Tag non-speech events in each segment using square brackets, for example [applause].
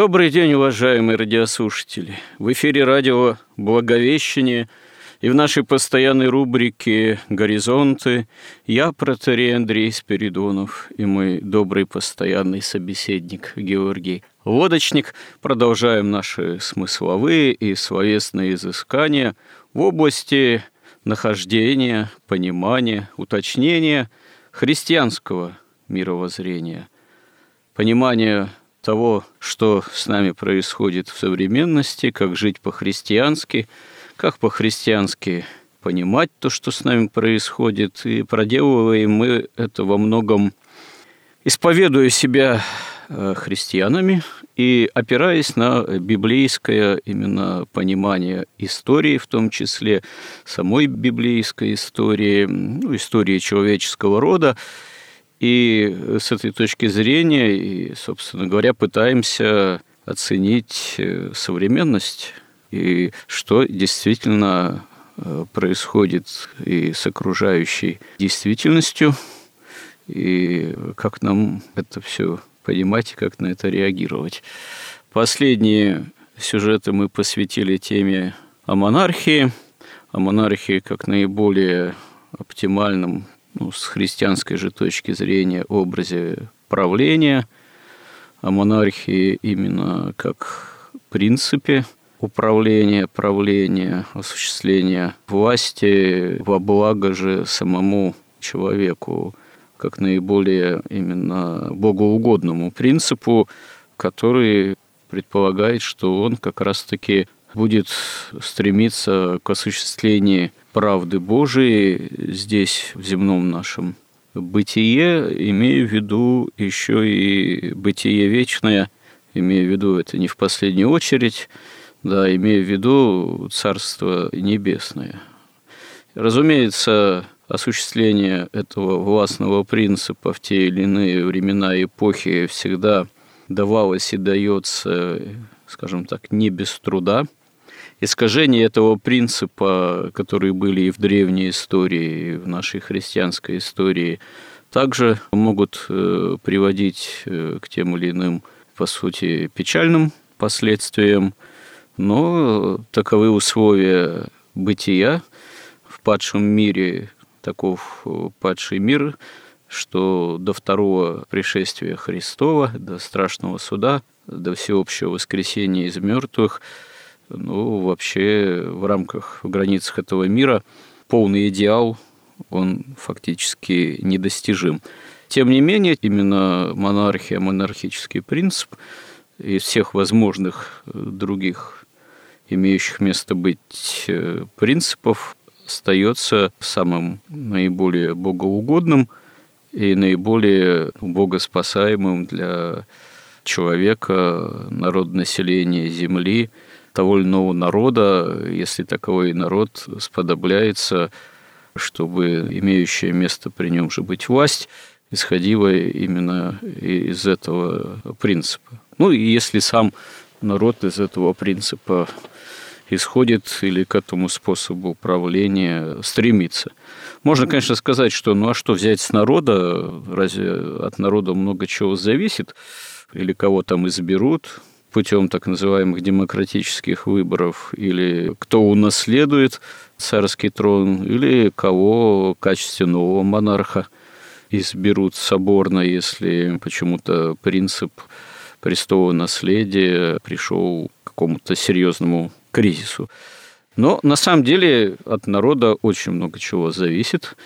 Добрый день, уважаемые радиослушатели. В эфире радио «Благовещение» и в нашей постоянной рубрике «Горизонты» я, протерей Андрей Спиридонов, и мой добрый постоянный собеседник Георгий Лодочник. Продолжаем наши смысловые и словесные изыскания в области нахождения, понимания, уточнения христианского мировоззрения, понимания того, что с нами происходит в современности, как жить по-христиански, как по-христиански понимать то, что с нами происходит. И проделываем мы это во многом, исповедуя себя э, христианами и опираясь на библейское именно понимание истории, в том числе самой библейской истории, ну, истории человеческого рода, и с этой точки зрения, и, собственно говоря, пытаемся оценить э, современность и что действительно э, происходит и с окружающей действительностью, и как нам это все понимать и как на это реагировать. Последние сюжеты мы посвятили теме о монархии, о монархии как наиболее оптимальном ну, с христианской же точки зрения образе правления, о монархии именно как принципе управления, правления, осуществления власти во благо же самому человеку, как наиболее именно богоугодному принципу, который предполагает, что он как раз-таки будет стремиться к осуществлению правды Божией здесь, в земном нашем бытие, имею в виду еще и бытие вечное, имею в виду это не в последнюю очередь, да, имею в виду Царство Небесное. Разумеется, осуществление этого властного принципа в те или иные времена и эпохи всегда давалось и дается, скажем так, не без труда – искажения этого принципа, которые были и в древней истории, и в нашей христианской истории, также могут э, приводить э, к тем или иным, по сути, печальным последствиям, но таковы условия бытия в падшем мире, таков э, падший мир, что до второго пришествия Христова, до страшного суда, до всеобщего воскресения из мертвых – ну, вообще в рамках, в границах этого мира полный идеал, он фактически недостижим. Тем не менее, именно монархия, монархический принцип из всех возможных э, других имеющих место быть э, принципов остается самым наиболее богоугодным и наиболее богоспасаемым для человека, народонаселения Земли – того или иного народа, если таковой народ сподобляется, чтобы имеющая место при нем же быть власть, исходила именно из этого принципа. Ну и если сам народ из этого принципа исходит или к этому способу управления стремится. Можно, конечно, сказать, что ну а что взять с народа? Разве от народа много чего зависит? Или кого там изберут? Путем так называемых демократических выборов, или кто унаследует царский трон, или кого в качестве нового монарха изберут соборно, если почему-то принцип престола наследия пришел к какому-то серьезному кризису. Но на самом деле от народа очень много чего зависит.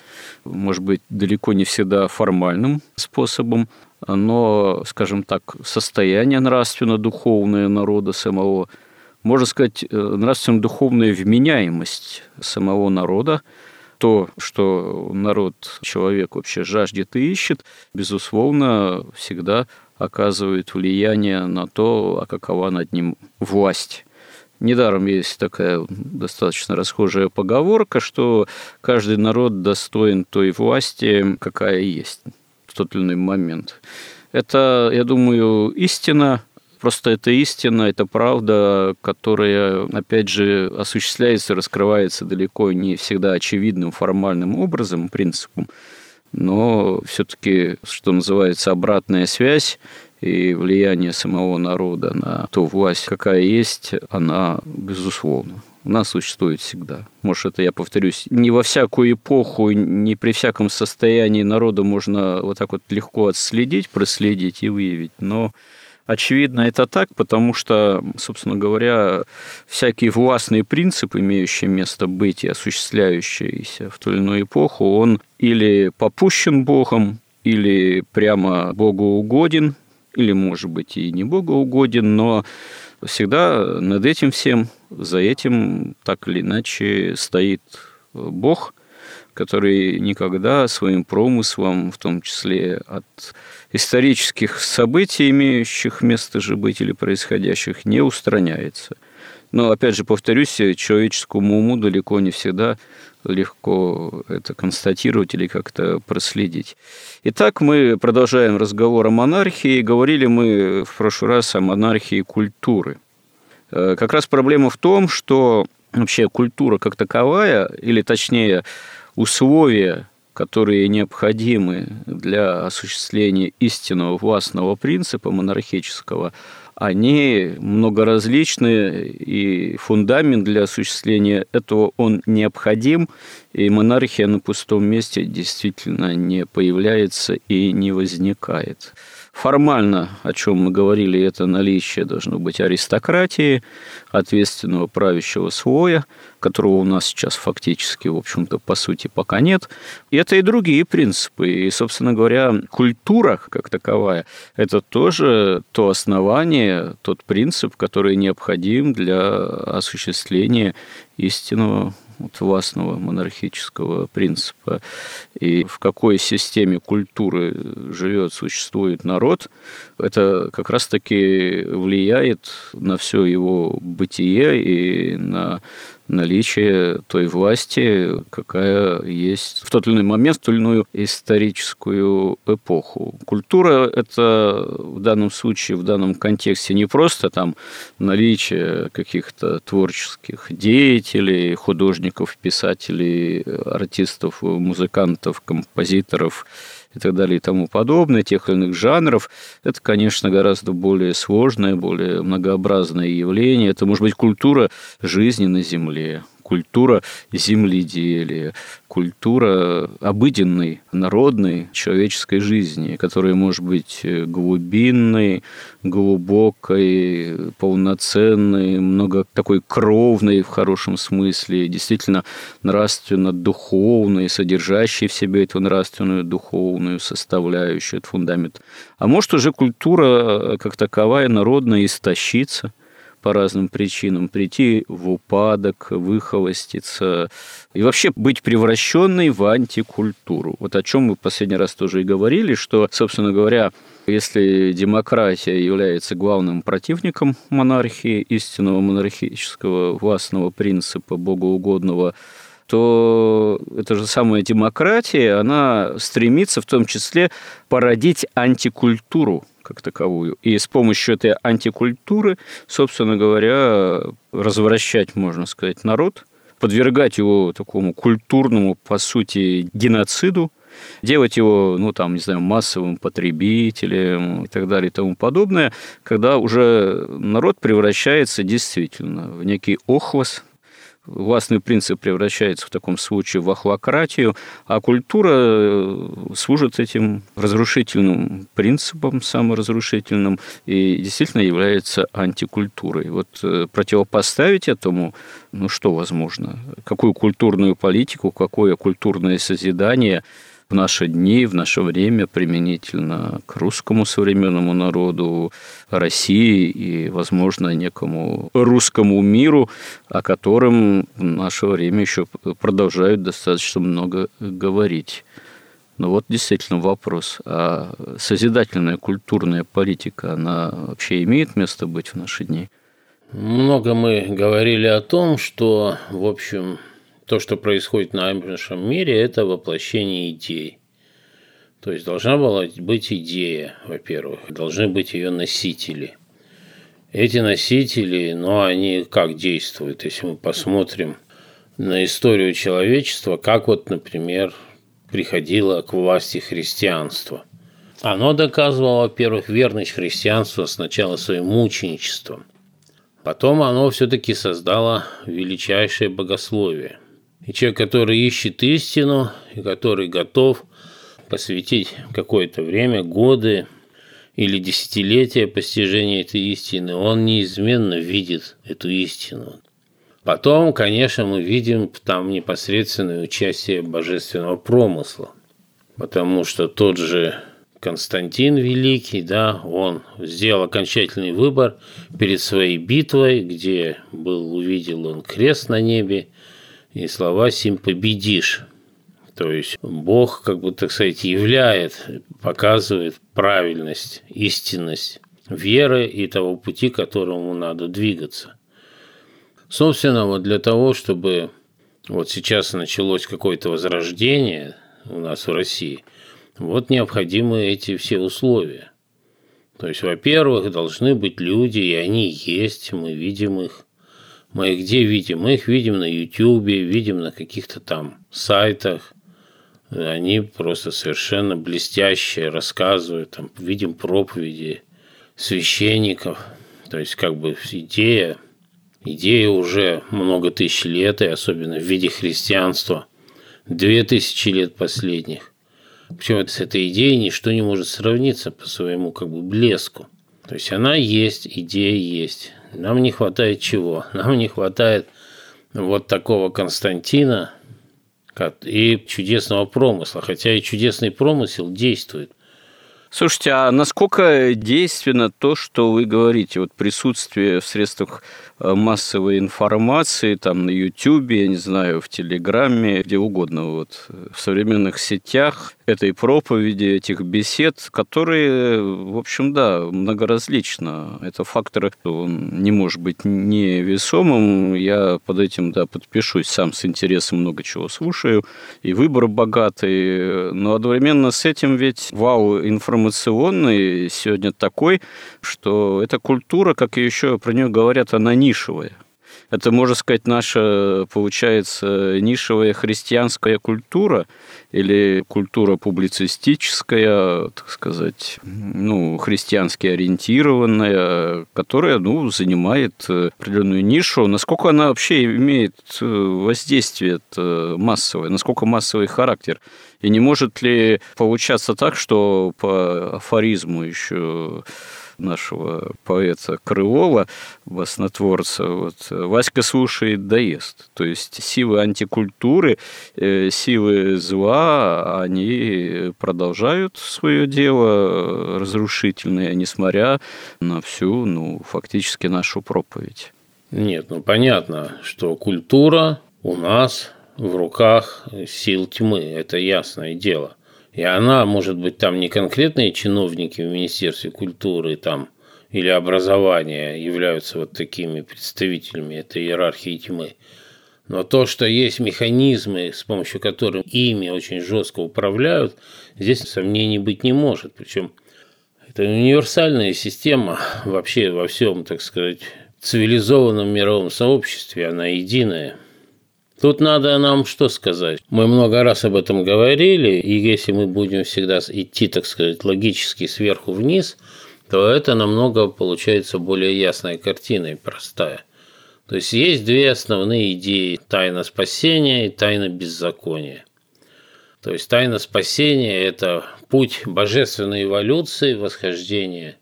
Может быть, далеко не всегда формальным способом, но, скажем так, состояние нравственно-духовное народа самого можно сказать, э, нравственно-духовная вменяемость самого народа, то, что народ, человек вообще жаждет и ищет, безусловно, всегда оказывает влияние на то, а какова над ним власть. Недаром есть такая достаточно расхожая поговорка, что каждый народ достоин той власти, какая есть в тот или иной момент. Это, я думаю, истина, Просто это истина, это правда, которая, опять же, осуществляется, раскрывается далеко не всегда очевидным формальным образом, принципом, но все-таки, что называется, обратная связь и влияние самого народа на ту власть, какая есть, она безусловно. У нас существует всегда. Может, это я повторюсь, не во всякую эпоху, не при всяком состоянии народа можно вот так вот легко отследить, проследить и выявить, но Очевидно, это так, потому что, собственно говоря, всякий властный принцип, имеющий место быть и осуществляющийся в ту или иную эпоху, он или попущен Богом, или прямо Богу угоден, или, может быть, и не Богу угоден, но всегда над этим всем, за этим так или иначе стоит Бог, который никогда своим промыслом, в том числе от исторических событий, имеющих место быть или происходящих, не устраняется. Но, опять же, повторюсь, человеческому уму далеко не всегда легко это констатировать или как-то проследить. Итак, мы продолжаем разговор о монархии. Говорили мы в прошлый раз о монархии культуры. Э, как раз проблема в том, что вообще культура как таковая, или точнее условия которые необходимы для осуществления истинного властного принципа монархического, они многоразличны, и фундамент для осуществления этого он необходим, и монархия на пустом месте действительно не появляется и не возникает. Формально, о чем мы говорили, это наличие должно быть аристократии, ответственного правящего слоя, которого у нас сейчас фактически, в общем-то, по сути, пока нет. И это и другие принципы. И, собственно говоря, культура как таковая – это тоже то основание, тот принцип, который необходим для осуществления истинного вот, властного монархического принципа. И в какой системе культуры живет, существует народ, это как раз-таки влияет на все его бытие и на наличие той власти, какая есть в тот или иной момент, в ту или иную историческую эпоху. Культура – это в данном случае, в данном контексте не просто там наличие каких-то творческих деятелей, художников, писателей, артистов, музыкантов, композиторов – и так далее и тому подобное, тех или иных жанров, это, конечно, гораздо более сложное, более многообразное явление. Это может быть культура жизни на Земле, культура земледелия, культура обыденной, народной человеческой жизни, которая может быть глубинной, глубокой, полноценной, много такой кровной в хорошем смысле, действительно нравственно-духовной, содержащей в себе эту нравственную духовную составляющую, этот фундамент. А может уже культура как таковая народная истощиться – по разным причинам, прийти в упадок, выхолоститься и вообще быть превращенной в антикультуру. Вот о чем мы в последний раз тоже и говорили, что, собственно говоря, если демократия является главным противником монархии, истинного монархического властного принципа, богоугодного, то эта же самая демократия, она стремится в том числе породить антикультуру как таковую. И с помощью этой антикультуры, собственно говоря, развращать, можно сказать, народ, подвергать его такому культурному, по сути, геноциду, делать его, ну, там, не знаю, массовым потребителем и так далее и тому подобное, когда уже народ превращается действительно в некий охвост, властный принцип превращается в таком случае в ахлократию, а культура э, служит этим разрушительным принципом, саморазрушительным, и действительно является антикультурой. Вот э, противопоставить этому, ну что возможно? Какую культурную политику, какое культурное созидание в наши дни, в наше время применительно к русскому современному народу, России и, возможно, некому русскому миру, о котором в наше время еще продолжают достаточно много говорить. Ну вот действительно вопрос, а созидательная культурная политика, она вообще имеет место быть в наши дни? Много мы говорили о том, что, в общем, то, что происходит на нашем мире, это воплощение идей. То есть должна была быть идея, во-первых, должны быть ее носители. Эти носители, ну, они как действуют, если мы посмотрим на историю человечества, как вот, например, приходило к власти христианство. Оно доказывало, во-первых, верность христианства сначала своим мученичеством. Потом оно все-таки создало величайшее богословие. И человек, который ищет истину, и который готов посвятить какое-то время, годы или десятилетия постижения этой истины, он неизменно видит эту истину. Потом, конечно, мы видим там непосредственное участие божественного промысла, потому что тот же Константин Великий, да, он сделал окончательный выбор перед своей битвой, где был увидел он крест на небе и слова «сим победишь». То есть Бог, как бы, так сказать, являет, показывает правильность, истинность веры и того пути, к которому надо двигаться. Собственно, вот для того, чтобы вот сейчас началось какое-то возрождение у нас в России, вот необходимы эти все условия. То есть, во-первых, должны быть люди, и они есть, мы видим их. Мы их где видим? Мы их видим на YouTube, видим на каких-то там сайтах. Они просто совершенно блестящие, рассказывают, там, видим проповеди священников. То есть, как бы идея, идея уже много тысяч лет, и особенно в виде христианства, две тысячи лет последних. Причем с этой идеей ничто не может сравниться по своему как бы блеску. То есть она есть, идея есть. Нам не хватает чего? Нам не хватает вот такого Константина и чудесного промысла. Хотя и чудесный промысел действует. Слушайте, а насколько действенно то, что вы говорите, вот присутствие в средствах массовой информации, там на Ютубе, я не знаю, в Телеграме, где угодно, вот, в современных сетях, этой проповеди, этих бесед, которые, в общем, да, многоразлично. Это фактор, он не может быть невесомым. Я под этим, да, подпишусь. Сам с интересом много чего слушаю. И выбор богатый. Но одновременно с этим ведь вау информационный сегодня такой, что эта культура, как и еще про нее говорят, она нишевая. Это, можно сказать, наша, получается, нишевая христианская культура или культура публицистическая, так сказать, ну, христиански ориентированная, которая, ну, занимает определенную нишу. Насколько она вообще имеет воздействие массовое, насколько массовый характер? И не может ли получаться так, что по афоризму еще нашего поэта Крылова, баснотворца, вот, Васька слушает доест. То есть силы антикультуры, э, силы зла, они продолжают свое дело разрушительное, несмотря на всю, ну, фактически нашу проповедь. Нет, ну понятно, что культура у нас в руках сил тьмы, это ясное дело – и она, может быть, там не конкретные чиновники в Министерстве культуры там, или образования являются вот такими представителями этой иерархии тьмы. Но то, что есть механизмы, с помощью которых ими очень жестко управляют, здесь сомнений быть не может. Причем это универсальная система вообще во всем, так сказать, цивилизованном мировом сообществе, она единая. Тут надо нам что сказать? Мы много раз об этом говорили, и если мы будем всегда идти, так сказать, логически сверху вниз, то это намного получается более ясная картина простая. То есть есть две основные идеи – тайна спасения и тайна беззакония. То есть тайна спасения – это путь божественной эволюции, восхождения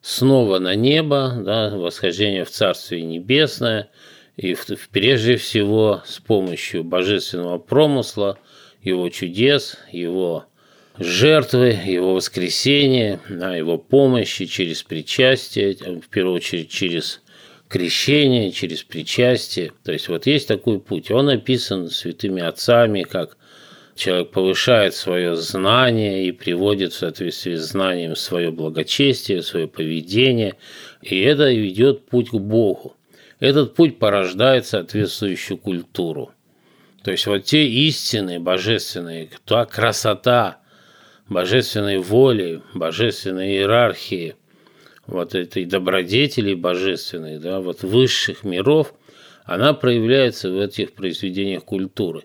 снова на небо, да, восхождение в Царствие Небесное – и прежде всего с помощью божественного промысла его чудес, его жертвы, его воскресения, его помощи через причастие, в первую очередь через крещение, через причастие. То есть вот есть такой путь. Он описан святыми отцами, как человек повышает свое знание и приводит в соответствии с знанием свое благочестие, свое поведение, и это ведет путь к Богу. Этот путь порождает соответствующую культуру. То есть вот те истины божественные, та красота божественной воли, божественной иерархии, вот этой добродетели божественной, да, вот высших миров, она проявляется в этих произведениях культуры.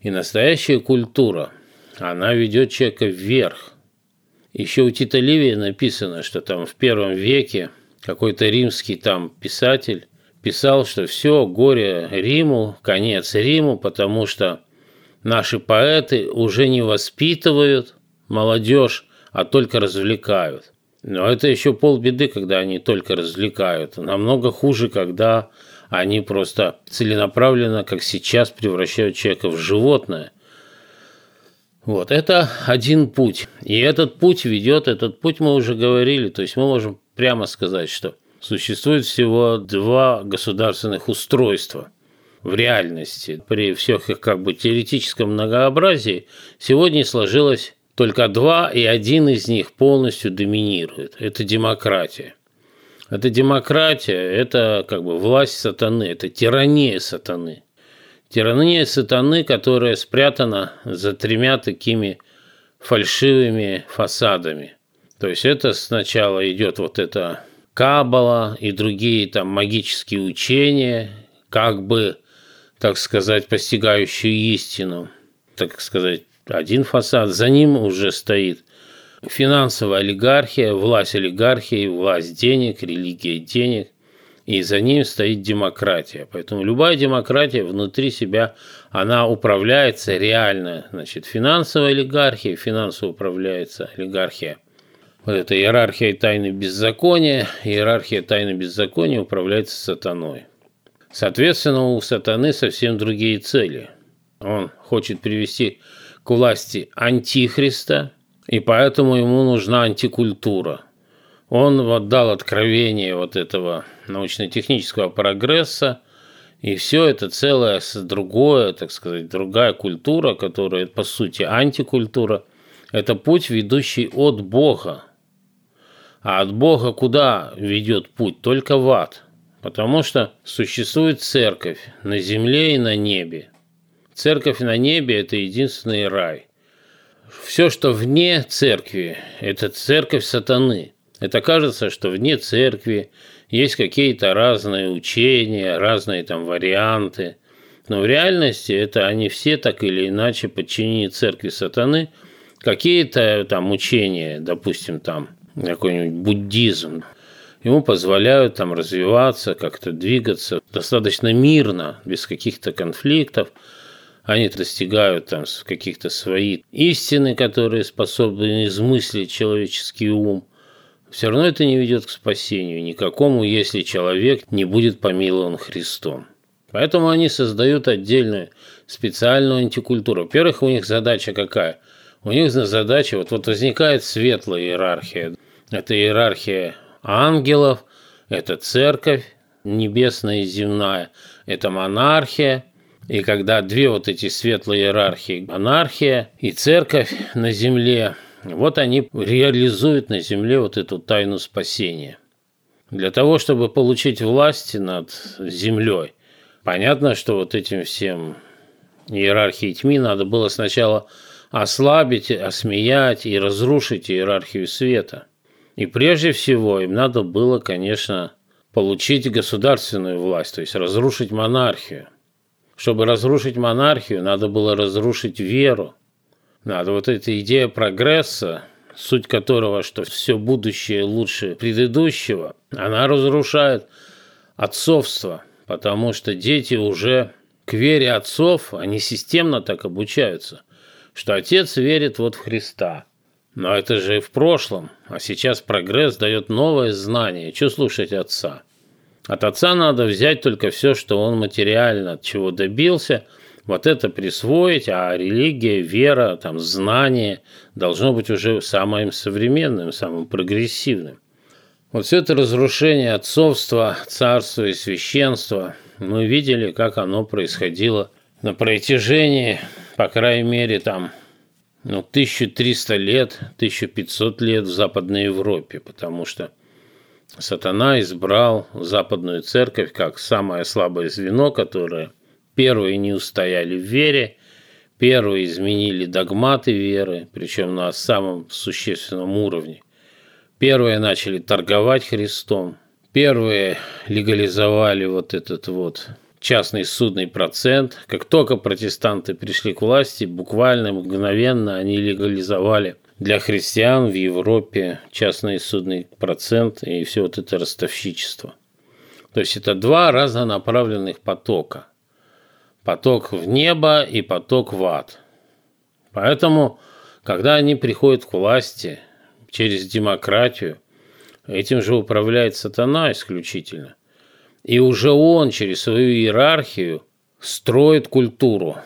И настоящая культура, она ведет человека вверх. Еще у Тита Ливия написано, что там в первом веке какой-то римский там писатель писал, что все, горе Риму, конец Риму, потому что наши поэты уже не воспитывают молодежь, а только развлекают. Но это еще полбеды, когда они только развлекают. Намного хуже, когда они просто целенаправленно, как сейчас, превращают человека в животное. Вот, это один путь. И этот путь ведет, этот путь мы уже говорили, то есть мы можем прямо сказать, что существует всего два государственных устройства в реальности. При всех их как бы теоретическом многообразии сегодня сложилось только два, и один из них полностью доминирует. Это демократия. Это демократия, это как бы власть сатаны, это тирания сатаны. Тирания сатаны, которая спрятана за тремя такими фальшивыми фасадами. То есть это сначала идет вот это Кабала и другие там магические учения, как бы, так сказать, постигающие истину, так сказать, один фасад, за ним уже стоит финансовая олигархия, власть олигархии, власть денег, религия денег, и за ним стоит демократия. Поэтому любая демократия внутри себя, она управляется реально. Значит, финансовая олигархия, финансово управляется олигархия – вот эта иерархия тайны беззакония, иерархия тайны беззакония управляется сатаной. Соответственно, у сатаны совсем другие цели. Он хочет привести к власти антихриста, и поэтому ему нужна антикультура. Он вот дал откровение вот этого научно-технического прогресса, и все это целое другое, так сказать, другая культура, которая, по сути, антикультура, это путь, ведущий от Бога, а от Бога куда ведет путь? Только в ад. Потому что существует церковь на земле и на небе. Церковь на небе – это единственный рай. Все, что вне церкви, это церковь сатаны. Это кажется, что вне церкви есть какие-то разные учения, разные там варианты. Но в реальности это они все так или иначе подчинены церкви сатаны. Какие-то там учения, допустим, там какой-нибудь буддизм, ему позволяют там развиваться, как-то двигаться достаточно мирно, без каких-то конфликтов. Они достигают там каких-то своих истины, которые способны измыслить человеческий ум. Все равно это не ведет к спасению никакому, если человек не будет помилован Христом. Поэтому они создают отдельную специальную антикультуру. Во-первых, у них задача какая? У них задача, вот, вот возникает светлая иерархия. Это иерархия ангелов, это церковь небесная и земная, это монархия. И когда две вот эти светлые иерархии, монархия и церковь на земле, вот они реализуют на земле вот эту тайну спасения. Для того, чтобы получить власть над землей, понятно, что вот этим всем иерархии тьмы надо было сначала ослабить, осмеять и разрушить иерархию света – и прежде всего им надо было, конечно, получить государственную власть, то есть разрушить монархию. Чтобы разрушить монархию, надо было разрушить веру. Надо вот эта идея прогресса, суть которого, что все будущее лучше предыдущего, она разрушает отцовство, потому что дети уже к вере отцов, они системно так обучаются, что отец верит вот в Христа – но это же в прошлом, а сейчас прогресс дает новое знание. Что слушать отца? От отца надо взять только все, что он материально от чего добился, вот это присвоить, а религия, вера, там, знание должно быть уже самым современным, самым прогрессивным. Вот все это разрушение отцовства, царства и священства мы видели, как оно происходило на протяжении, по крайней мере, там, ну, 1300 лет, 1500 лет в Западной Европе, потому что сатана избрал Западную Церковь как самое слабое звено, которое – Первые не устояли в вере, первые изменили догматы веры, причем на самом существенном уровне. Первые начали торговать Христом, первые легализовали вот этот вот частный судный процент. Как только протестанты пришли к власти, буквально мгновенно они легализовали для христиан в Европе частный судный процент и все вот это ростовщичество. То есть это два разнонаправленных потока – поток в небо и поток в ад. Поэтому, когда они приходят к власти через демократию, этим же управляет сатана исключительно. И уже он через свою иерархию строит культуру,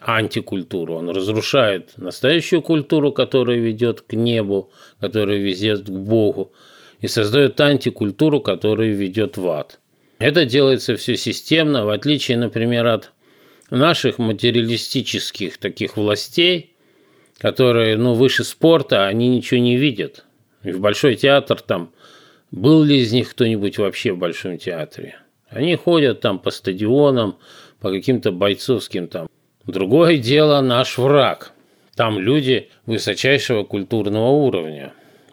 антикультуру. Он разрушает настоящую культуру, которая ведет к небу, которая ведет к Богу, и создает антикультуру, которая ведет в ад. Это делается все системно, в отличие, например, от наших материалистических таких властей, которые, ну, выше спорта, они ничего не видят. И в Большой театр там, был ли из них кто-нибудь вообще в Большом театре? Они ходят там по стадионам, по каким-то бойцовским там. Другое дело наш враг. Там люди высочайшего культурного уровня.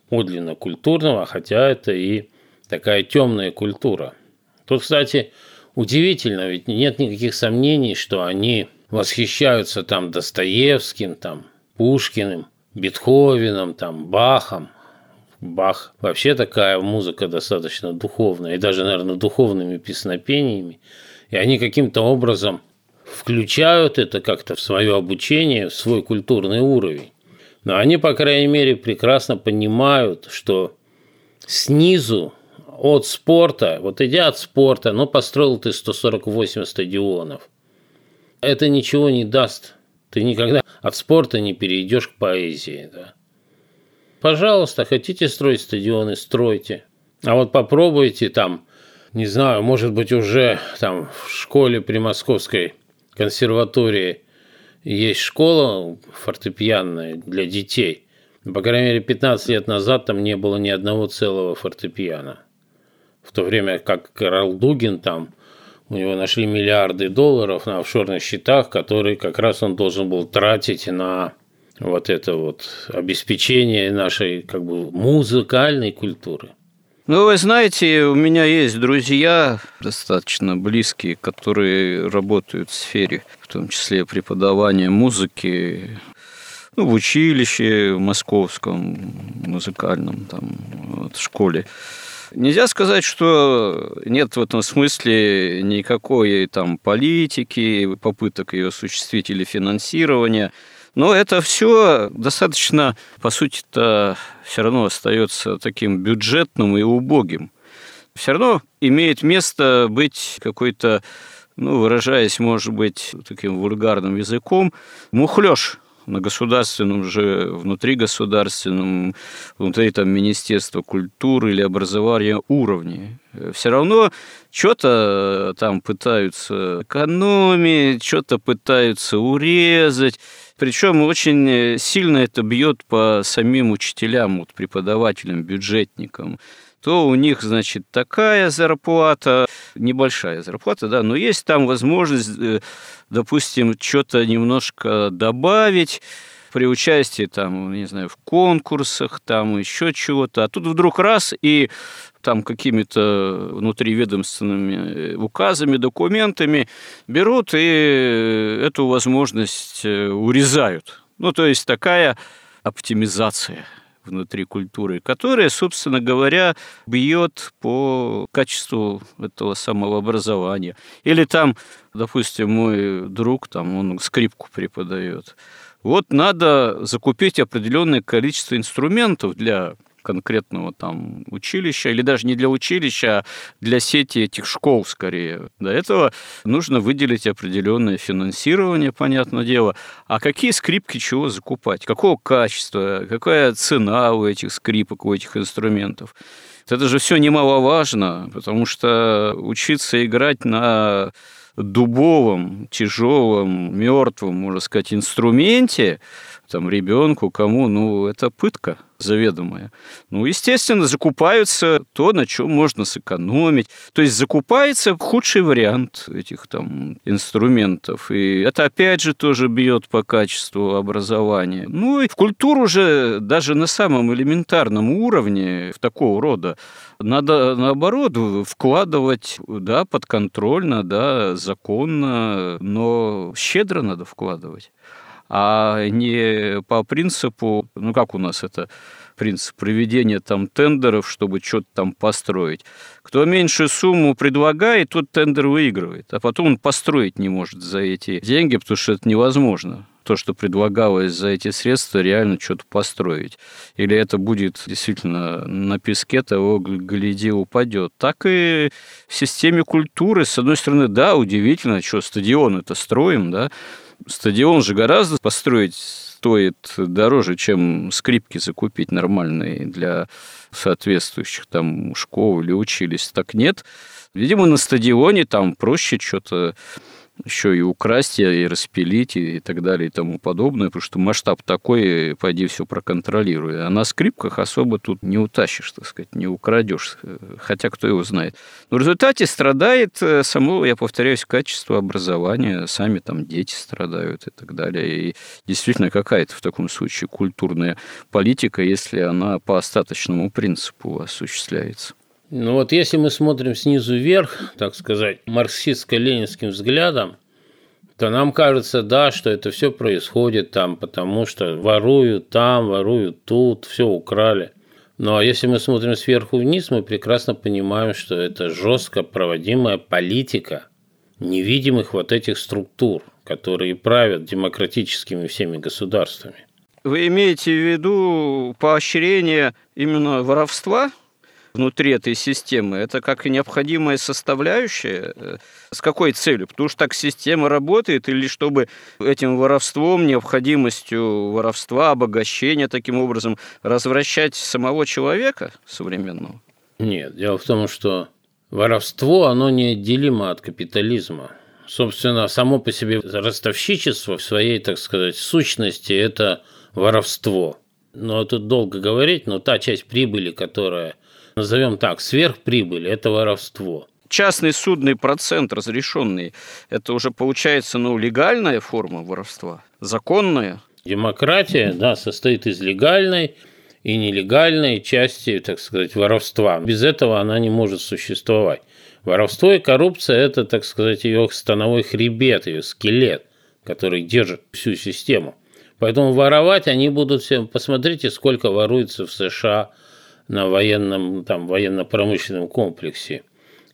Подлинно культурного, хотя это и такая темная культура. Тут, кстати, Удивительно, ведь нет никаких сомнений, что они восхищаются там Достоевским, там Пушкиным, Бетховеном, там Бахом. Бах вообще такая музыка достаточно духовная, и даже, наверное, духовными песнопениями. И они каким-то образом включают это как-то в свое обучение, в свой культурный уровень. Но они, по крайней мере, прекрасно понимают, что снизу от спорта, вот идя от спорта, ну, построил ты 148 стадионов. Это ничего не даст. Ты никогда от спорта не перейдешь к поэзии. Да? Пожалуйста, хотите строить стадионы, стройте. А вот попробуйте там, не знаю, может быть, уже там в школе при Московской консерватории есть школа фортепианная для детей. По крайней мере, 15 лет назад там не было ни одного целого фортепиано в то время как Карл Дугин там, у него нашли миллиарды долларов на офшорных счетах, которые как раз он должен был тратить на вот это вот обеспечение нашей как бы музыкальной культуры. Ну, вы знаете, у меня есть друзья достаточно близкие, которые работают в сфере, в том числе преподавания музыки, ну, в училище в московском музыкальном там, вот, школе. Нельзя сказать, что нет в этом смысле никакой там политики, попыток ее осуществить или финансирования. Но это все достаточно, по сути-то, все равно остается таким бюджетным и убогим. Все равно имеет место быть какой-то, ну, выражаясь, может быть, таким вульгарным языком, мухлёж на государственном же, внутри государственном, внутри там Министерства культуры или образования уровне. Все равно что-то там пытаются экономить, что-то пытаются урезать. Причем очень сильно это бьет по самим учителям, вот преподавателям, бюджетникам то у них, значит, такая зарплата, небольшая зарплата, да, но есть там возможность, э, допустим, что-то немножко добавить, при участии там, не знаю, в конкурсах, там еще чего-то, а тут вдруг раз и там какими-то внутриведомственными э, указами, документами берут и эту возможность э, урезают. Ну, то есть такая оптимизация – внутри культуры, которая, собственно говоря, бьет по качеству этого самого образования. Или там, допустим, мой друг, там, он скрипку преподает. Вот надо закупить определенное количество инструментов для конкретного там училища, или даже не для училища, а для сети этих школ скорее. До этого нужно выделить определенное финансирование, понятное дело. А какие скрипки чего закупать? Какого качества? Какая цена у этих скрипок, у этих инструментов? Это же все немаловажно, потому что учиться играть на дубовом, тяжелом, мертвом, можно сказать, инструменте, там, ребенку, кому, ну, это пытка заведомая. Ну, естественно, закупаются то, на чем можно сэкономить. То есть закупается худший вариант этих там инструментов. И это, опять же, тоже бьет по качеству образования. Ну, и в культуру же даже на самом элементарном уровне в такого рода надо, наоборот, вкладывать, да, подконтрольно, да, законно, но щедро надо вкладывать а не по принципу, ну как у нас это принцип проведения там тендеров, чтобы что-то там построить. Кто меньшую сумму предлагает, тот тендер выигрывает, а потом он построить не может за эти деньги, потому что это невозможно то, что предлагалось за эти средства, реально что-то построить. Или это будет действительно на песке того, гляди, упадет. Так и в системе культуры, с одной стороны, да, удивительно, что стадион это строим, да, стадион же гораздо построить стоит дороже, чем скрипки закупить нормальные для соответствующих там школ или училищ. Так нет. Видимо, на стадионе там проще что-то еще и украсть, и распилить, и так далее, и тому подобное, потому что масштаб такой, пойди все проконтролируй. А на скрипках особо тут не утащишь, так сказать, не украдешь, хотя кто его знает. Но в результате страдает э, само, я повторяюсь, качество образования, сами там дети страдают и так далее. И действительно какая-то в таком случае культурная политика, если она по остаточному принципу осуществляется. Ну вот если мы смотрим снизу вверх, так сказать, марксистско-ленинским взглядом, то нам кажется, да, что это все происходит там, потому что воруют там, воруют тут, все украли. Но если мы смотрим сверху вниз, мы прекрасно понимаем, что это жестко проводимая политика невидимых вот этих структур, которые правят демократическими всеми государствами. Вы имеете в виду поощрение именно воровства внутри этой системы, это как необходимая составляющая. Э, с какой целью? Потому что так система работает, или чтобы этим воровством, необходимостью воровства, обогащения таким образом развращать самого человека современного? Нет, дело в том, что воровство, оно неотделимо от капитализма. Собственно, само по себе ростовщичество в своей, так сказать, сущности – это воровство. Но тут долго говорить, но та часть прибыли, которая назовем так, сверхприбыль – это воровство. Частный судный процент разрешенный – это уже получается ну, легальная форма воровства, законная. Демократия, да, состоит из легальной и нелегальной части, так сказать, воровства. Без этого она не может существовать. Воровство и коррупция – это, так сказать, ее становой хребет, ее скелет, который держит всю систему. Поэтому воровать они будут всем. Посмотрите, сколько воруется в США на военном, там, военно-промышленном комплексе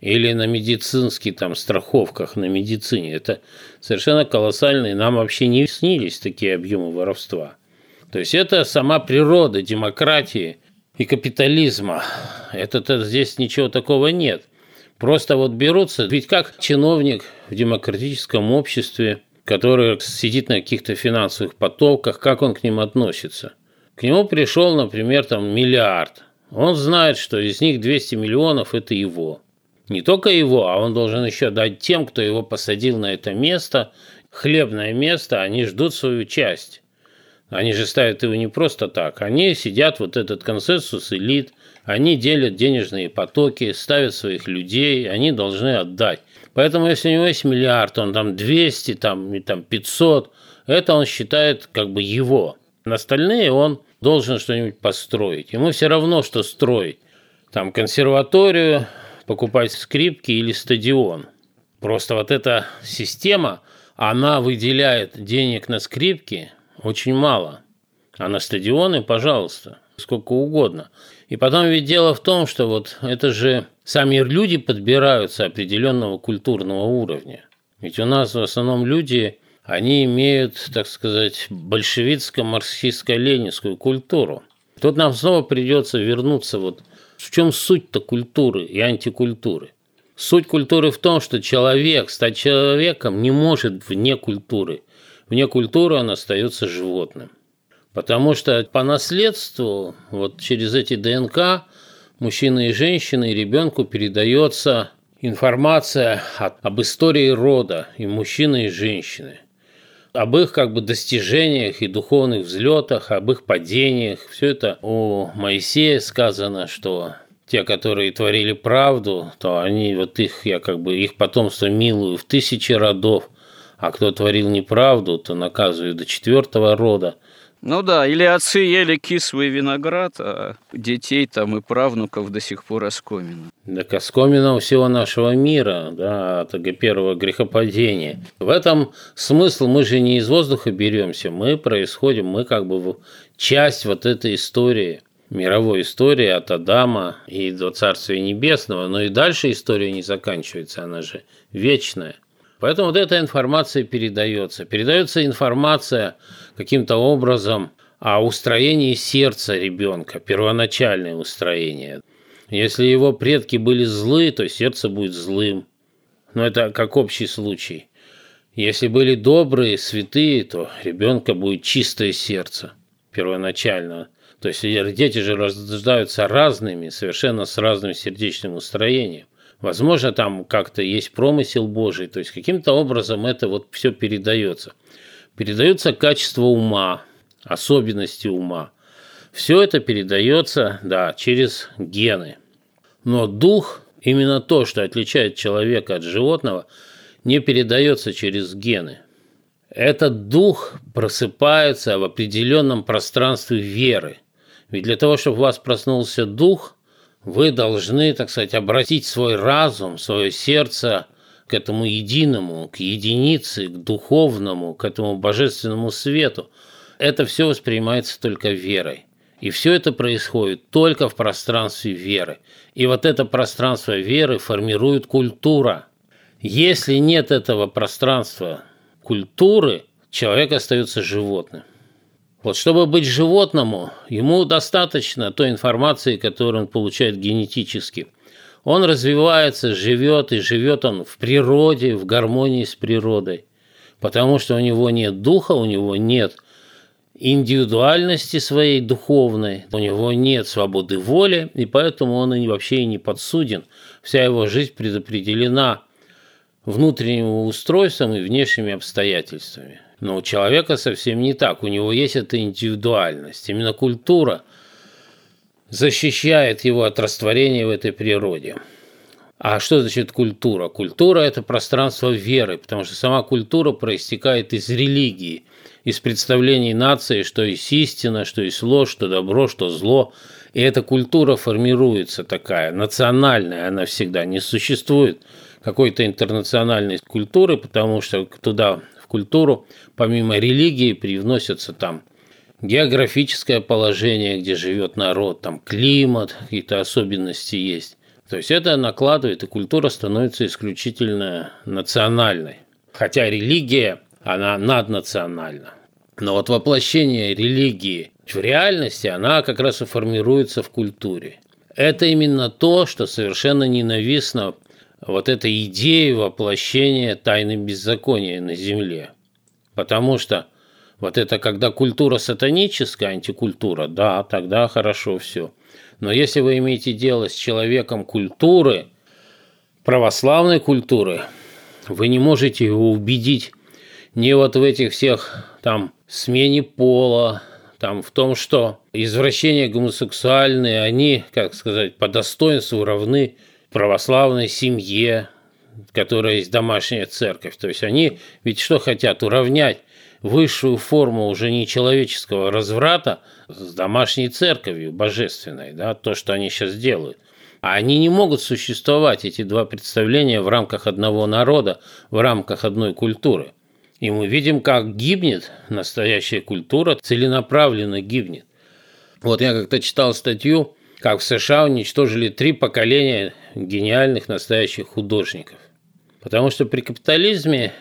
или на медицинских там страховках, на медицине. Это совершенно колоссальные, нам вообще не снились такие объемы воровства. То есть это сама природа демократии и капитализма. Это -то, здесь ничего такого нет. Просто вот берутся, ведь как чиновник в демократическом обществе, который сидит на каких-то финансовых потоках, как он к ним относится? К нему пришел, например, там миллиард. Он знает, что из них 200 миллионов – это его. Не только его, а он должен еще дать тем, кто его посадил на это место, хлебное место, они ждут свою часть. Они же ставят его не просто так. Они сидят, вот этот консенсус элит, они делят денежные потоки, ставят своих людей, они должны отдать. Поэтому если у него есть миллиард, он там 200, там, и там 500, это он считает как бы его. На остальные он должен что-нибудь построить. Ему все равно, что строить. Там консерваторию, покупать скрипки или стадион. Просто вот эта система, она выделяет денег на скрипки очень мало. А на стадионы, пожалуйста, сколько угодно. И потом ведь дело в том, что вот это же сами люди подбираются определенного культурного уровня. Ведь у нас в основном люди они имеют, так сказать, большевицко-марксистско-ленинскую культуру. Тут нам снова придется вернуться вот в чем суть-то культуры и антикультуры. Суть культуры в том, что человек, стать человеком не может вне культуры. Вне культуры он остается животным. Потому что по наследству, вот через эти ДНК, мужчины и женщины, и ребенку передается информация об истории рода и мужчины, и женщины. Об их как бы достижениях и духовных взлетах, об их падениях. Все это у Моисея сказано, что те, которые творили правду, то они вот их, я как бы их потомство милую в тысячи родов, а кто творил неправду, то наказываю до четвертого рода. Ну да, или отцы ели кислый виноград, а детей там и правнуков до сих пор оскомина. Так оскомина у всего нашего мира, да, от первого грехопадения. В этом смысл, мы же не из воздуха беремся, мы происходим, мы как бы часть вот этой истории – мировой истории от Адама и до Царствия Небесного, но и дальше история не заканчивается, она же вечная. Поэтому вот эта информация передается. Передается информация каким-то образом о устроении сердца ребенка, первоначальное устроение. Если его предки были злы, то сердце будет злым. Но это как общий случай. Если были добрые, святые, то ребенка будет чистое сердце первоначально. То есть дети же рождаются разными, совершенно с разным сердечным устроением. Возможно, там как-то есть промысел Божий, то есть каким-то образом это вот все передается. Передается качество ума, особенности ума. Все это передается, да, через гены. Но дух, именно то, что отличает человека от животного, не передается через гены. Этот дух просыпается в определенном пространстве веры – ведь для того, чтобы у вас проснулся дух, вы должны, так сказать, обратить свой разум, свое сердце к этому единому, к единице, к духовному, к этому божественному свету. Это все воспринимается только верой. И все это происходит только в пространстве веры. И вот это пространство веры формирует культура. Если нет этого пространства культуры, человек остается животным. Вот чтобы быть животному, ему достаточно той информации, которую он получает генетически. Он развивается, живет, и живет он в природе, в гармонии с природой. Потому что у него нет духа, у него нет индивидуальности своей духовной, у него нет свободы воли, и поэтому он и вообще и не подсуден. Вся его жизнь предопределена внутренним устройством и внешними обстоятельствами. Но у человека совсем не так. У него есть эта индивидуальность. Именно культура защищает его от растворения в этой природе. А что значит культура? Культура – это пространство веры, потому что сама культура проистекает из религии, из представлений нации, что есть истина, что есть ложь, что добро, что зло. И эта культура формируется такая, национальная она всегда, не существует какой-то интернациональной культуры, потому что туда культуру, помимо религии, привносятся там географическое положение, где живет народ, там климат, какие-то особенности есть. То есть это накладывает, и культура становится исключительно национальной. Хотя религия, она наднациональна. Но вот воплощение религии в реальности, она как раз и формируется в культуре. Это именно то, что совершенно ненавистно вот эта идея воплощения тайны беззакония на земле. Потому что вот это когда культура сатаническая, антикультура, да, тогда хорошо все. Но если вы имеете дело с человеком культуры, православной культуры, вы не можете его убедить не вот в этих всех там смене пола, там в том, что извращения гомосексуальные, они, как сказать, по достоинству равны православной семье, которая есть домашняя церковь. То есть они ведь что хотят? Уравнять высшую форму уже не человеческого разврата с домашней церковью божественной, да, то, что они сейчас делают. А они не могут существовать, эти два представления, в рамках одного народа, в рамках одной культуры. И мы видим, как гибнет настоящая культура, целенаправленно гибнет. Вот я как-то читал статью как в США уничтожили три поколения гениальных настоящих художников. Потому что при капитализме,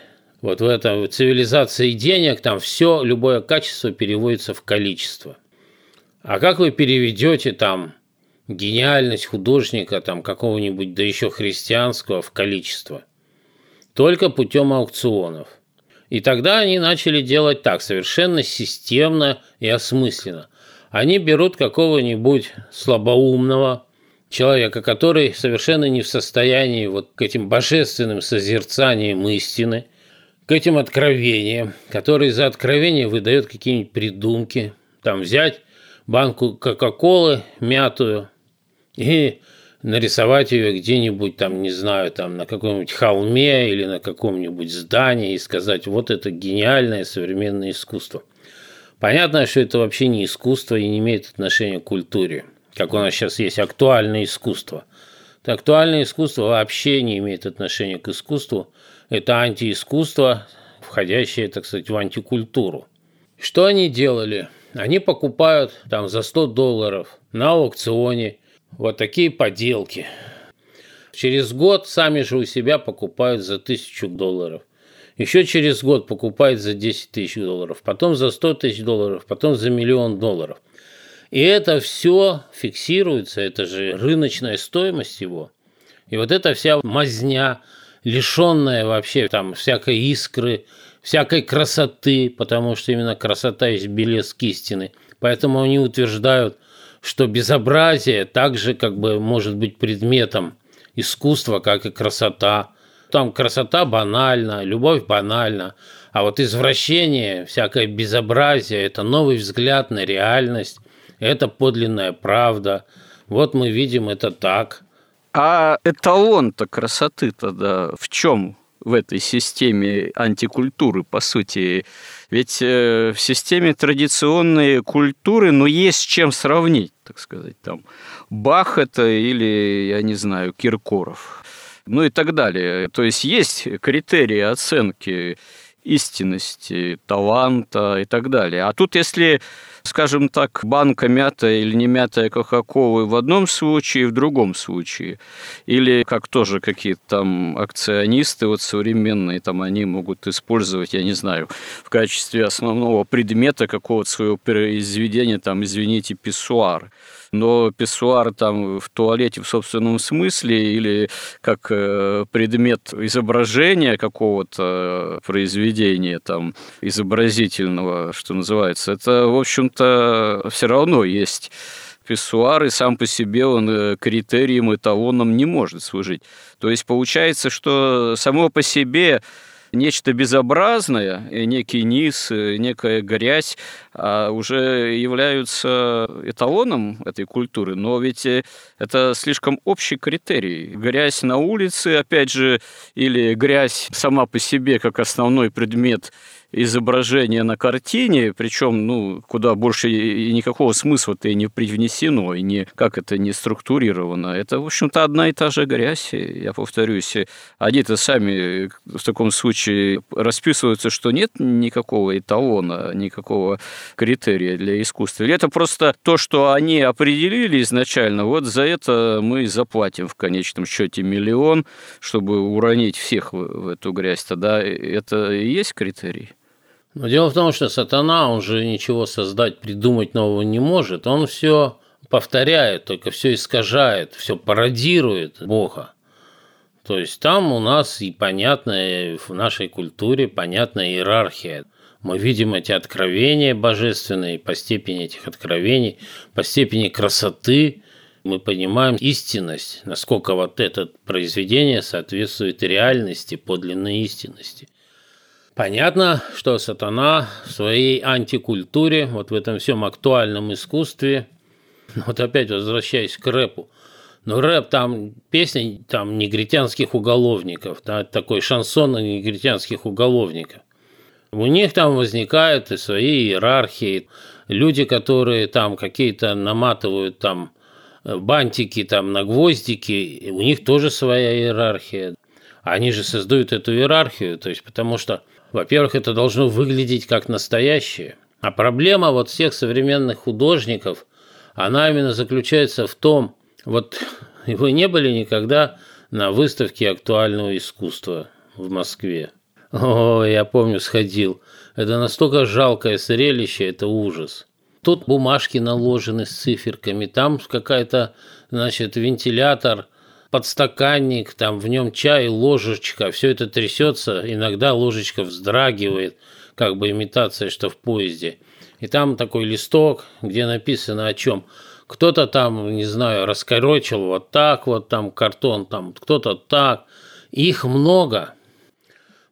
вот в этом цивилизации денег, там все, любое качество переводится в количество. А как вы переведете там гениальность художника, там какого-нибудь, да еще христианского, в количество? Только путем аукционов. И тогда они начали делать так, совершенно системно и осмысленно. Они берут какого-нибудь слабоумного человека, который совершенно не в состоянии вот к этим божественным созерцаниям истины, к этим откровениям, который за откровение выдает какие-нибудь придумки, там взять банку Кока-Колы мятую и нарисовать ее где-нибудь там, не знаю, там на каком-нибудь холме или на каком-нибудь здании и сказать, вот это гениальное современное искусство. Понятно, что это вообще не искусство и не имеет отношения к культуре, как у нас сейчас есть актуальное искусство. Это актуальное искусство вообще не имеет отношения к искусству. Это антиискусство, входящее, так сказать, в антикультуру. Что они делали? Они покупают там за 100 долларов на аукционе вот такие поделки. Через год сами же у себя покупают за 1000 долларов. Еще через год покупают за 10 тысяч долларов, потом за 100 тысяч долларов, потом за миллион долларов. И это все фиксируется, это же рыночная стоимость его. И вот эта вся мазня, лишенная вообще там всякой искры, всякой красоты, потому что именно красота есть белеск истины. Поэтому они утверждают, что безобразие также как бы может быть предметом искусства, как и красота. Там красота банальна, любовь банальна, а вот извращение, всякое безобразие – это новый взгляд на реальность, это подлинная правда. Вот мы видим это так. А эталон-то красоты тогда в чем? в этой системе антикультуры, по сути. Ведь э, в системе традиционной культуры, ну, есть чем сравнить, так сказать, там, Бах это или, я не знаю, Киркоров, ну и так далее. То есть есть критерии оценки истинности, таланта и так далее. А тут, если скажем так, банка мятая или не мятая Кока-Колы в одном случае, в другом случае. Или как тоже какие-то там акционисты вот современные, там они могут использовать, я не знаю, в качестве основного предмета какого-то своего произведения, там, извините, писсуар но писсуар там в туалете в собственном смысле или как э, предмет изображения какого-то произведения там изобразительного, что называется, это, в общем-то, все равно есть писсуар, и сам по себе он э, критерием, эталоном не может служить. То есть получается, что само по себе нечто безобразное, некий низ, некая грязь, а уже являются эталоном этой культуры, но ведь э, это слишком общий критерий. Грязь на улице, опять же, или грязь сама по себе как основной предмет изображение на картине, причем, ну, куда больше и никакого смысла-то и не привнесено, и не, как это не структурировано. Это, в общем-то, одна и та же грязь, я повторюсь. Они-то сами в таком случае расписываются, что нет никакого эталона, никакого критерия для искусства. Или это просто то, что они определили изначально, вот за это мы заплатим в конечном счете миллион, чтобы уронить всех в эту грязь. Тогда это и есть критерий? Но дело в том, что сатана, он же ничего создать, придумать нового не может. Он все повторяет, только все искажает, все пародирует Бога. То есть там у нас и понятная в нашей культуре понятная иерархия. Мы видим эти откровения божественные, по степени этих откровений, по степени красоты, мы понимаем истинность, насколько вот это произведение соответствует реальности, подлинной истинности. Понятно, что сатана в своей антикультуре, вот в этом всем актуальном искусстве, [laughs] вот опять возвращаясь к рэпу, но рэп там, песни там негритянских уголовников, да, такой шансон негритянских уголовников. У них там возникают и свои иерархии, люди, которые там какие-то наматывают там бантики там на гвоздики, у них тоже своя иерархия. Они же создают эту иерархию, то есть потому что во-первых, это должно выглядеть как настоящее. А проблема вот всех современных художников, она именно заключается в том, вот [laughs] вы не были никогда на выставке актуального искусства в Москве. О, я помню, сходил. Это настолько жалкое зрелище, это ужас. Тут бумажки наложены с циферками, там какая-то, значит, вентилятор, подстаканник, там в нем чай, ложечка, все это трясется, иногда ложечка вздрагивает, как бы имитация, что в поезде. И там такой листок, где написано о чем. Кто-то там, не знаю, раскорочил вот так вот, там картон, там кто-то так. Их много.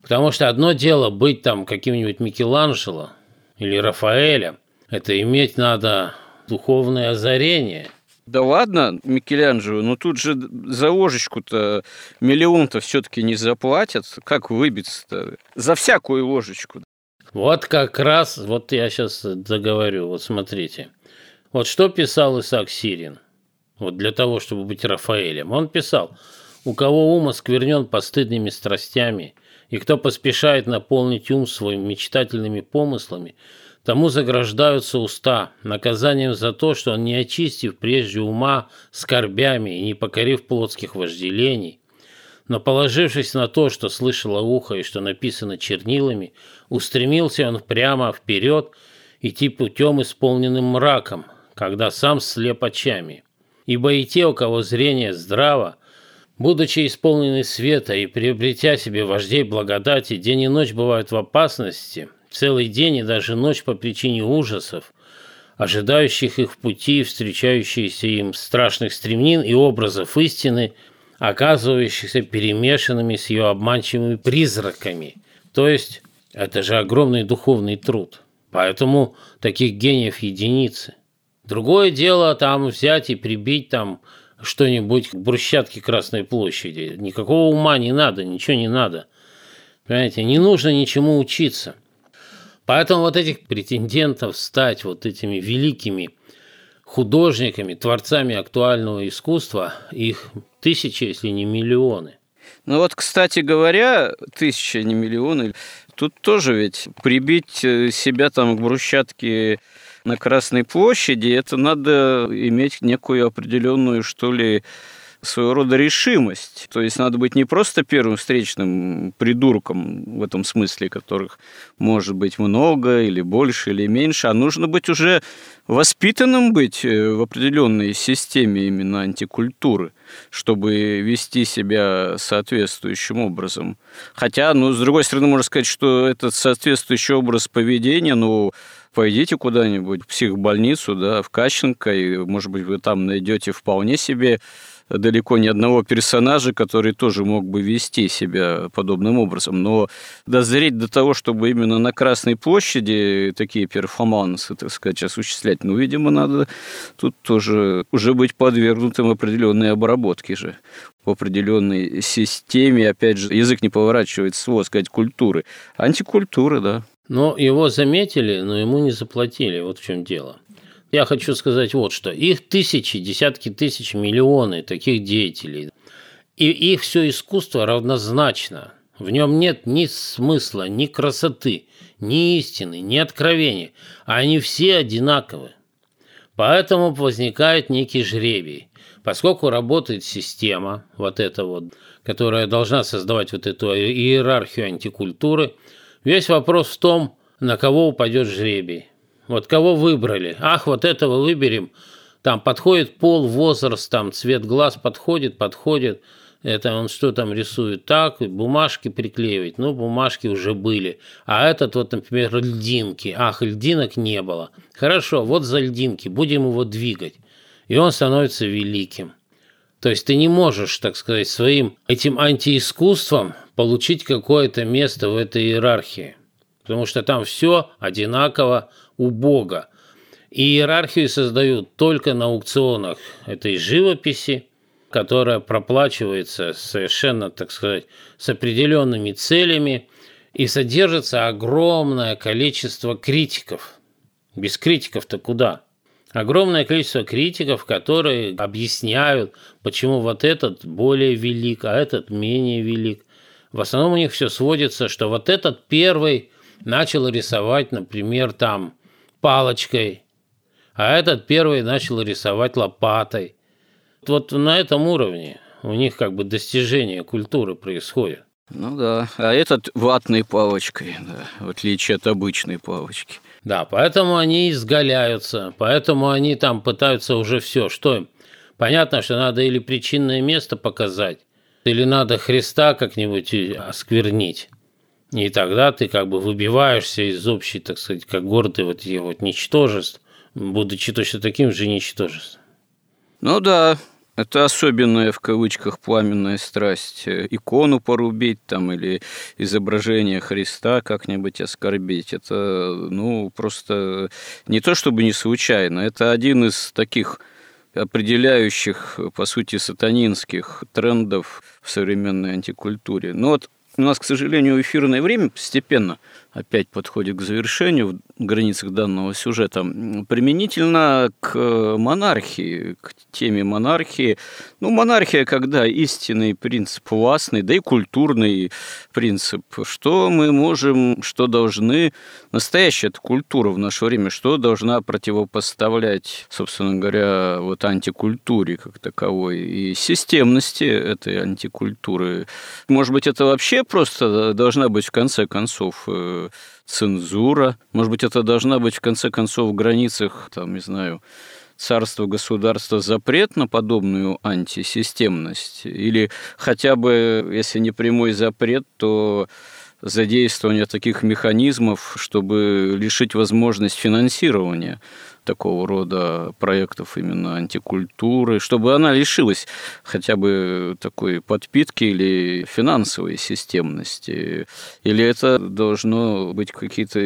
Потому что одно дело быть там каким-нибудь Микеланджело или Рафаэлем, это иметь надо духовное озарение. Да ладно, Микеланджело, но тут же за ложечку-то миллион-то все-таки не заплатят. Как выбиться-то? За всякую ложечку. Вот как раз, вот я сейчас заговорю, вот смотрите. Вот что писал Исаак Сирин, вот для того, чтобы быть Рафаэлем. Он писал, у кого ум осквернен постыдными страстями, и кто поспешает наполнить ум своим мечтательными помыслами, тому заграждаются уста, наказанием за то, что он, не очистив прежде ума скорбями и не покорив плотских вожделений, но положившись на то, что слышало ухо и что написано чернилами, устремился он прямо вперед, идти путем, исполненным мраком, когда сам слеп очами. Ибо и те, у кого зрение здраво, будучи исполнены света и приобретя себе вождей благодати, день и ночь бывают в опасности, целый день и даже ночь по причине ужасов, ожидающих их в пути, встречающихся им страшных стремнин и образов истины – оказывающихся перемешанными с ее обманчивыми призраками. То есть это же огромный духовный труд. Поэтому таких гениев единицы. Другое дело там взять и прибить там что-нибудь к брусчатке Красной площади. Никакого ума не надо, ничего не надо. Понимаете, не нужно ничему учиться. Поэтому вот этих претендентов стать вот этими великими художниками, творцами актуального искусства, их тысячи, если не миллионы. Ну вот, кстати говоря, тысячи, а не миллионы, тут тоже ведь прибить э, себя там к брусчатке на Красной площади, это надо иметь некую определенную, что ли, своего рода решимость. То есть надо быть не просто первым встречным придурком в этом смысле, которых может быть много или больше или меньше, а нужно быть уже воспитанным быть э, в определенной системе именно антикультуры, чтобы вести себя соответствующим образом. Хотя, ну, с другой стороны, можно сказать, что этот соответствующий образ поведения, ну, пойдите куда-нибудь в психбольницу, да, в Кащенко, и, может быть, вы там найдете вполне себе далеко не одного персонажа, который тоже мог бы вести себя подобным образом. Но дозреть до того, чтобы именно на Красной площади такие перформансы, так сказать, осуществлять, ну, видимо, надо тут тоже уже быть подвергнутым определенной обработке же в определенной системе, опять же, язык не поворачивается слово сказать культуры. Антикультура, да. Но его заметили, но ему не заплатили. Вот в чем дело. Я хочу сказать вот что. Их тысячи, десятки тысяч, миллионы таких деятелей. И их все искусство равнозначно. В нем нет ни смысла, ни красоты, ни истины, ни откровения. Они все одинаковы. Поэтому возникает некий жребий. Поскольку работает система, вот эта вот, которая должна создавать вот эту иерархию антикультуры, весь вопрос в том, на кого упадет жребий. Вот кого выбрали? Ах, вот этого выберем. Там подходит пол, возраст, там цвет глаз подходит, подходит. Это он что там рисует? Так, бумажки приклеивать. Ну, бумажки уже были. А этот вот, например, льдинки. Ах, льдинок не было. Хорошо, вот за льдинки. Будем его двигать. И он становится великим. То есть ты не можешь, так сказать, своим этим антиискусством получить какое-то место в этой иерархии. Потому что там все одинаково, у Бога. И иерархию создают только на аукционах этой живописи, которая проплачивается совершенно, так сказать, с определенными целями и содержится огромное количество критиков. Без критиков-то куда? Огромное количество критиков, которые объясняют, почему вот этот более велик, а этот менее велик. В основном у них все сводится, что вот этот первый начал рисовать, например, там палочкой, а этот первый начал рисовать лопатой. Вот на этом уровне у них как бы достижение культуры происходит. Ну да, а этот ватной палочкой, да, в отличие от обычной палочки. Да, поэтому они изгаляются, поэтому они там пытаются уже все. Что им? Понятно, что надо или причинное место показать, или надо Христа как-нибудь осквернить. И тогда ты как бы выбиваешься из общей, так сказать, когорты вот этих вот ничтожеств, будучи точно таким же ничтожеством. Ну да, это особенная в кавычках пламенная страсть. Икону порубить там или изображение Христа как-нибудь оскорбить. Это, ну, просто не то чтобы не случайно, это один из таких определяющих, по сути, сатанинских трендов в современной антикультуре. Но вот у нас, к сожалению, эфирное время постепенно опять подходит к завершению в границах данного сюжета. Применительно к монархии, к теме монархии. Ну, монархия, когда истинный принцип властный, да и культурный принцип. Что мы можем, что должны, настоящая культура в наше время, что должна противопоставлять, собственно говоря, вот антикультуре как таковой и системности этой антикультуры. Может быть, это вообще просто должна быть в конце концов э, цензура. Может быть, это должна быть в конце концов в границах, там, не знаю, царства, государства запрет на подобную антисистемность? Или хотя бы, если не прямой запрет, то задействование таких механизмов, чтобы лишить возможность финансирования такого рода проектов именно антикультуры, чтобы она лишилась хотя бы такой подпитки или финансовой системности? Или это должно быть какие-то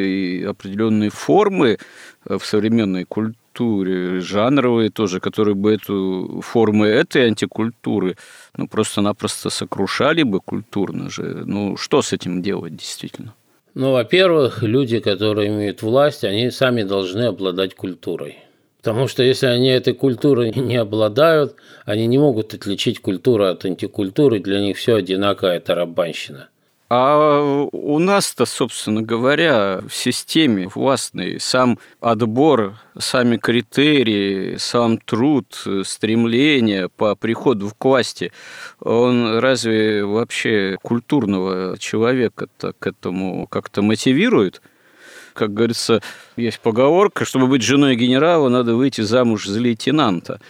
определенные формы в современной культуре, жанровые тоже, которые бы эту формы этой антикультуры ну, просто-напросто сокрушали бы культурно же. Ну, что с этим делать действительно? Ну, во-первых, люди, которые имеют власть, они сами должны обладать культурой. Потому что если они этой культурой не обладают, они не могут отличить культуру от антикультуры, для них все одинаково, это рабанщина. А у нас-то, собственно говоря, в системе властной сам отбор, сами критерии, сам труд, стремление по приходу к власти, он разве вообще культурного человека-то к этому как-то мотивирует? Как говорится, есть поговорка, чтобы быть женой генерала, надо выйти замуж за лейтенанта.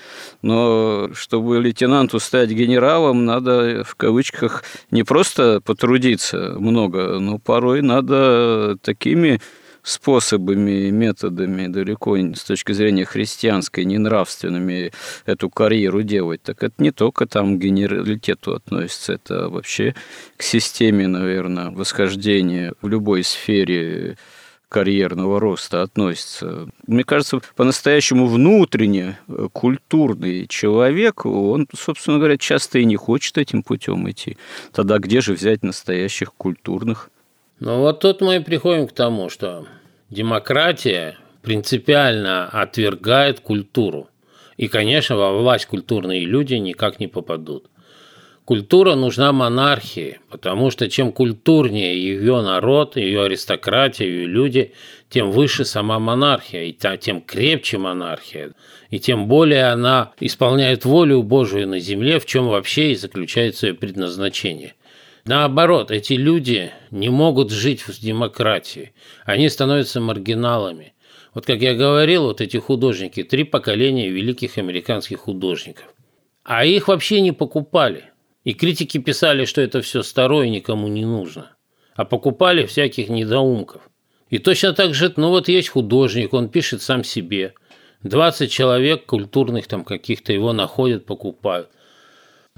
Но чтобы лейтенанту стать генералом, надо в кавычках не просто потрудиться много, но порой надо такими способами, методами, далеко с точки зрения христианской, не нравственными эту карьеру делать, так это не только там к генералитету относится, это вообще к системе, наверное, восхождения в любой сфере карьерного роста относится. Мне кажется, по-настоящему внутренне э, культурный человек, он, собственно говоря, часто и не хочет этим путем идти. Тогда где же взять настоящих культурных? Ну вот тут мы и приходим к тому, что демократия принципиально отвергает культуру. И, конечно, во власть культурные люди никак не попадут. Культура нужна монархии, потому что чем культурнее ее народ, ее аристократия, ее люди, тем выше сама монархия, и тем крепче монархия, и тем более она исполняет волю Божию на земле, в чем вообще и заключается ее предназначение. Наоборот, эти люди не могут жить в демократии, они становятся маргиналами. Вот как я говорил, вот эти художники, три поколения великих американских художников, а их вообще не покупали – и критики писали, что это все старое никому не нужно. А покупали всяких недоумков. И точно так же, ну вот есть художник, он пишет сам себе. 20 человек культурных там каких-то его находят, покупают.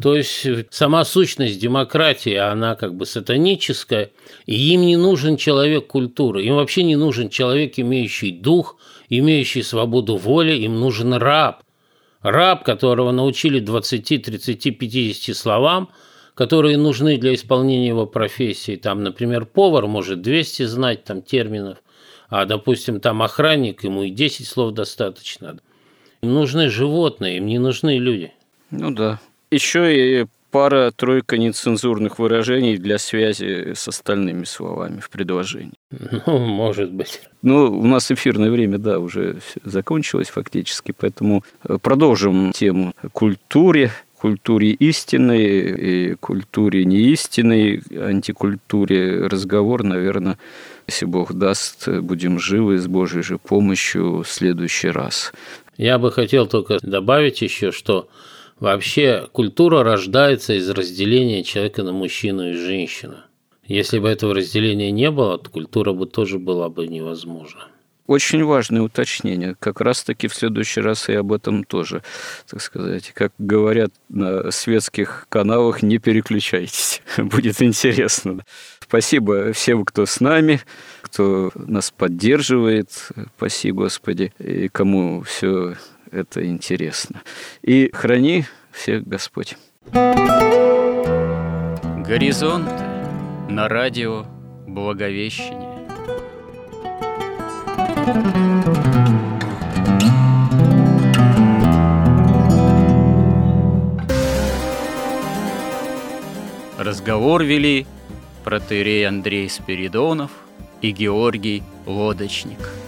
То есть сама сущность демократии, она как бы сатаническая, и им не нужен человек культуры, им вообще не нужен человек, имеющий дух, имеющий свободу воли, им нужен раб, Раб, которого научили 20, 30, 50 словам, которые нужны для исполнения его профессии. Там, например, повар может 200 знать там терминов, а, допустим, там охранник, ему и 10 слов достаточно. Им нужны животные, им не нужны люди. Ну да. Еще и пара-тройка нецензурных выражений для связи с остальными словами в предложении. Ну, может быть. Ну, у нас эфирное время, да, уже закончилось фактически, поэтому э, продолжим тему культуре, культуре истинной и культуре неистинной, антикультуре разговор, наверное, если Бог даст, будем живы с Божьей же помощью в следующий раз. Я бы хотел только добавить еще, что вообще культура рождается из разделения человека на мужчину и женщину. Если бы этого разделения не было, то культура бы тоже была бы невозможна. Очень важное уточнение. Как раз-таки в следующий раз и об этом тоже, так сказать. Как говорят на светских каналах, не переключайтесь. [laughs] Будет интересно. Спасибо всем, кто с нами, кто нас поддерживает. Спасибо, Господи, и кому все это интересно. И храни всех Господь. Горизонт на радио Благовещение. Разговор вели протерей Андрей Спиридонов и Георгий Лодочник.